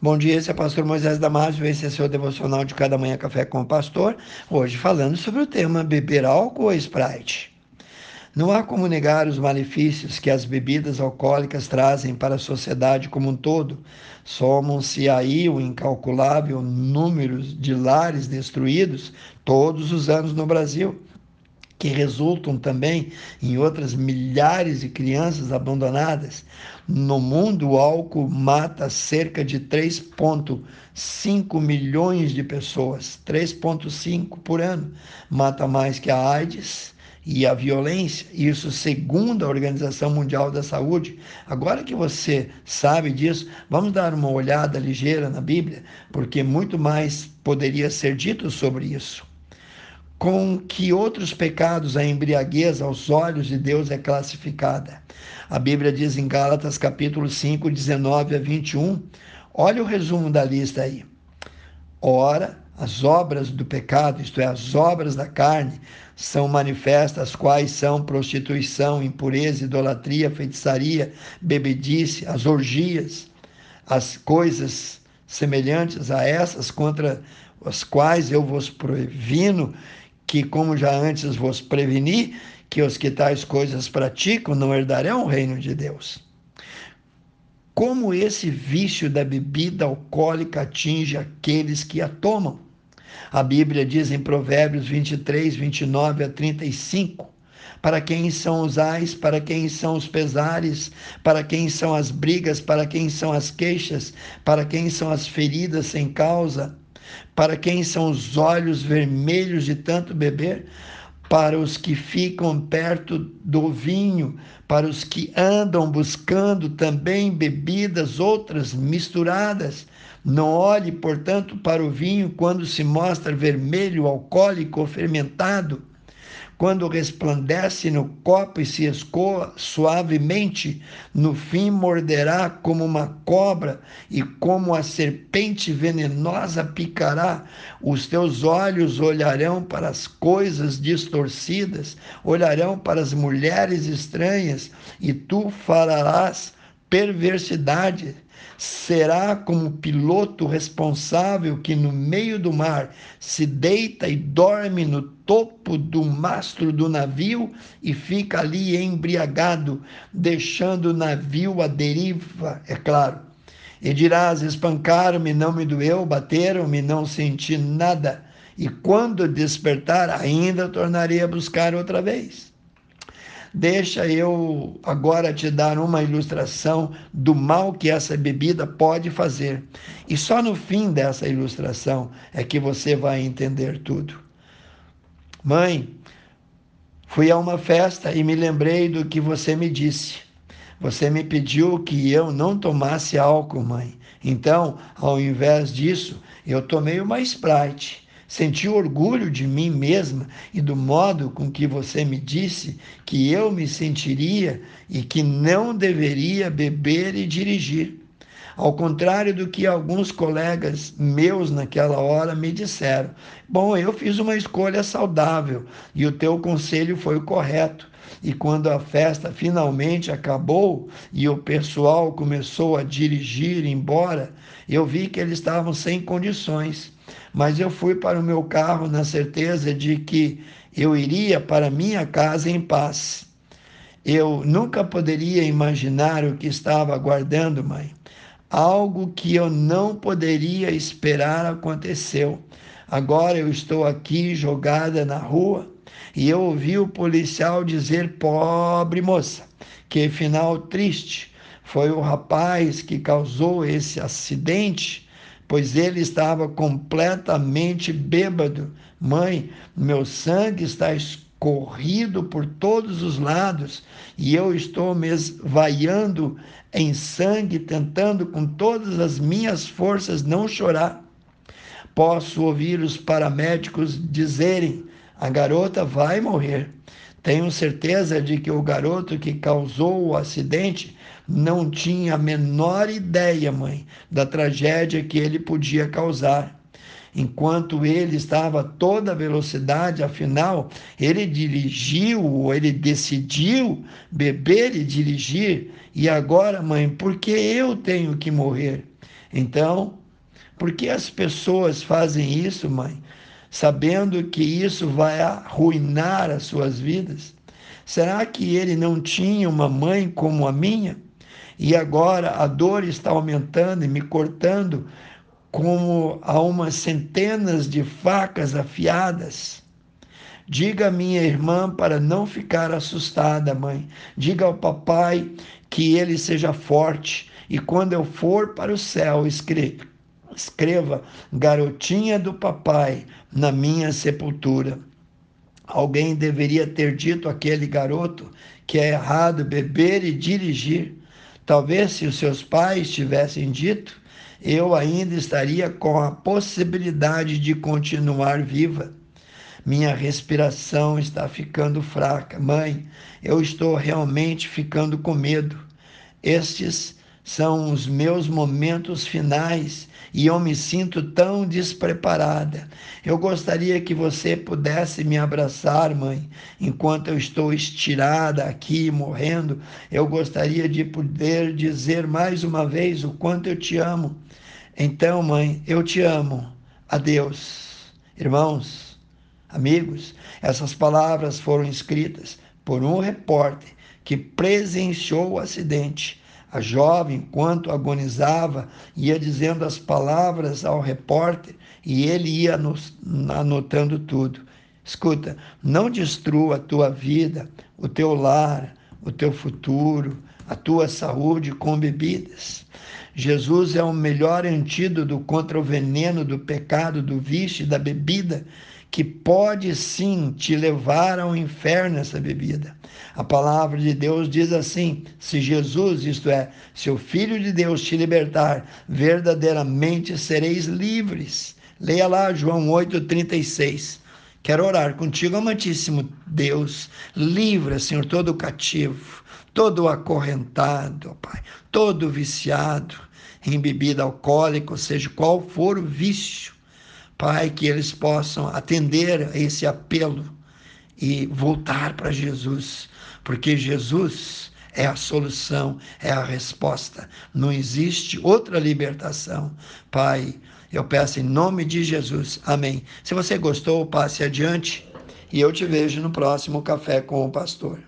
Bom dia, esse é o pastor Moisés Damásio, esse é seu devocional de cada manhã café com o pastor, hoje falando sobre o tema beber álcool ou Sprite. Não há como negar os malefícios que as bebidas alcoólicas trazem para a sociedade como um todo. Somam-se aí o incalculável número de lares destruídos todos os anos no Brasil que resultam também em outras milhares de crianças abandonadas. No mundo, o álcool mata cerca de 3,5 milhões de pessoas, 3,5 por ano. Mata mais que a AIDS e a violência, isso segundo a Organização Mundial da Saúde. Agora que você sabe disso, vamos dar uma olhada ligeira na Bíblia, porque muito mais poderia ser dito sobre isso com que outros pecados a embriaguez aos olhos de Deus é classificada. A Bíblia diz em Gálatas capítulo 5, 19 a 21. Olha o resumo da lista aí. Ora, as obras do pecado, isto é, as obras da carne, são manifestas, quais são prostituição, impureza, idolatria, feitiçaria, bebedice, as orgias, as coisas semelhantes a essas contra as quais eu vos previno que, como já antes vos preveni, que os que tais coisas praticam não herdarão o reino de Deus. Como esse vício da bebida alcoólica atinge aqueles que a tomam? A Bíblia diz em Provérbios 23, 29 a 35: Para quem são os ais, para quem são os pesares, para quem são as brigas, para quem são as queixas, para quem são as feridas sem causa? Para quem são os olhos vermelhos de tanto beber? Para os que ficam perto do vinho, para os que andam buscando também bebidas outras misturadas. Não olhe, portanto, para o vinho quando se mostra vermelho, alcoólico ou fermentado quando resplandece no copo e se escoa suavemente, no fim morderá como uma cobra e como a serpente venenosa picará. Os teus olhos olharão para as coisas distorcidas, olharão para as mulheres estranhas, e tu falarás perversidade será como piloto responsável que no meio do mar se deita e dorme no topo do mastro do navio e fica ali embriagado, deixando o navio à deriva, é claro. E dirás: espancaram-me, não me doeu, bateram-me, não senti nada. E quando despertar, ainda tornarei a buscar outra vez. Deixa eu agora te dar uma ilustração do mal que essa bebida pode fazer. E só no fim dessa ilustração é que você vai entender tudo. Mãe, fui a uma festa e me lembrei do que você me disse. Você me pediu que eu não tomasse álcool, mãe. Então, ao invés disso, eu tomei uma Sprite. Senti orgulho de mim mesma e do modo com que você me disse que eu me sentiria e que não deveria beber e dirigir. Ao contrário do que alguns colegas meus naquela hora me disseram. Bom, eu fiz uma escolha saudável e o teu conselho foi o correto. E quando a festa finalmente acabou e o pessoal começou a dirigir embora, eu vi que eles estavam sem condições mas eu fui para o meu carro na certeza de que eu iria para minha casa em paz. Eu nunca poderia imaginar o que estava aguardando, mãe. Algo que eu não poderia esperar aconteceu. Agora eu estou aqui jogada na rua e eu ouvi o policial dizer: pobre moça, que final triste. Foi o rapaz que causou esse acidente pois ele estava completamente bêbado. Mãe, meu sangue está escorrido por todos os lados e eu estou me esvaiando em sangue, tentando com todas as minhas forças não chorar. Posso ouvir os paramédicos dizerem: a garota vai morrer. Tenho certeza de que o garoto que causou o acidente não tinha a menor ideia, mãe, da tragédia que ele podia causar. Enquanto ele estava a toda velocidade, afinal, ele dirigiu, ou ele decidiu beber e dirigir. E agora, mãe, por que eu tenho que morrer? Então, por que as pessoas fazem isso, mãe? Sabendo que isso vai arruinar as suas vidas? Será que ele não tinha uma mãe como a minha? E agora a dor está aumentando e me cortando como a umas centenas de facas afiadas. Diga à minha irmã para não ficar assustada, mãe. Diga ao papai que ele seja forte e quando eu for para o céu, escreva, escreva garotinha do papai na minha sepultura. Alguém deveria ter dito àquele garoto que é errado beber e dirigir. Talvez se os seus pais tivessem dito, eu ainda estaria com a possibilidade de continuar viva. Minha respiração está ficando fraca. Mãe, eu estou realmente ficando com medo. Estes são os meus momentos finais e eu me sinto tão despreparada. Eu gostaria que você pudesse me abraçar, mãe, enquanto eu estou estirada aqui morrendo. Eu gostaria de poder dizer mais uma vez o quanto eu te amo. Então, mãe, eu te amo. Adeus. Irmãos, amigos, essas palavras foram escritas por um repórter que presenciou o acidente a jovem, enquanto agonizava, ia dizendo as palavras ao repórter e ele ia anotando tudo. Escuta, não destrua a tua vida, o teu lar, o teu futuro, a tua saúde com bebidas. Jesus é o melhor antídoto contra o veneno do pecado, do vício e da bebida que pode sim te levar ao inferno essa bebida. A palavra de Deus diz assim: se Jesus, isto é, se o Filho de Deus te libertar, verdadeiramente sereis livres. Leia lá João 8,36. Quero orar contigo, amantíssimo Deus. Livra, Senhor, todo cativo, todo acorrentado, Pai, todo viciado em bebida alcoólica, seja qual for o vício Pai, que eles possam atender a esse apelo e voltar para Jesus, porque Jesus é a solução, é a resposta. Não existe outra libertação. Pai, eu peço em nome de Jesus. Amém. Se você gostou, passe adiante e eu te vejo no próximo Café com o Pastor.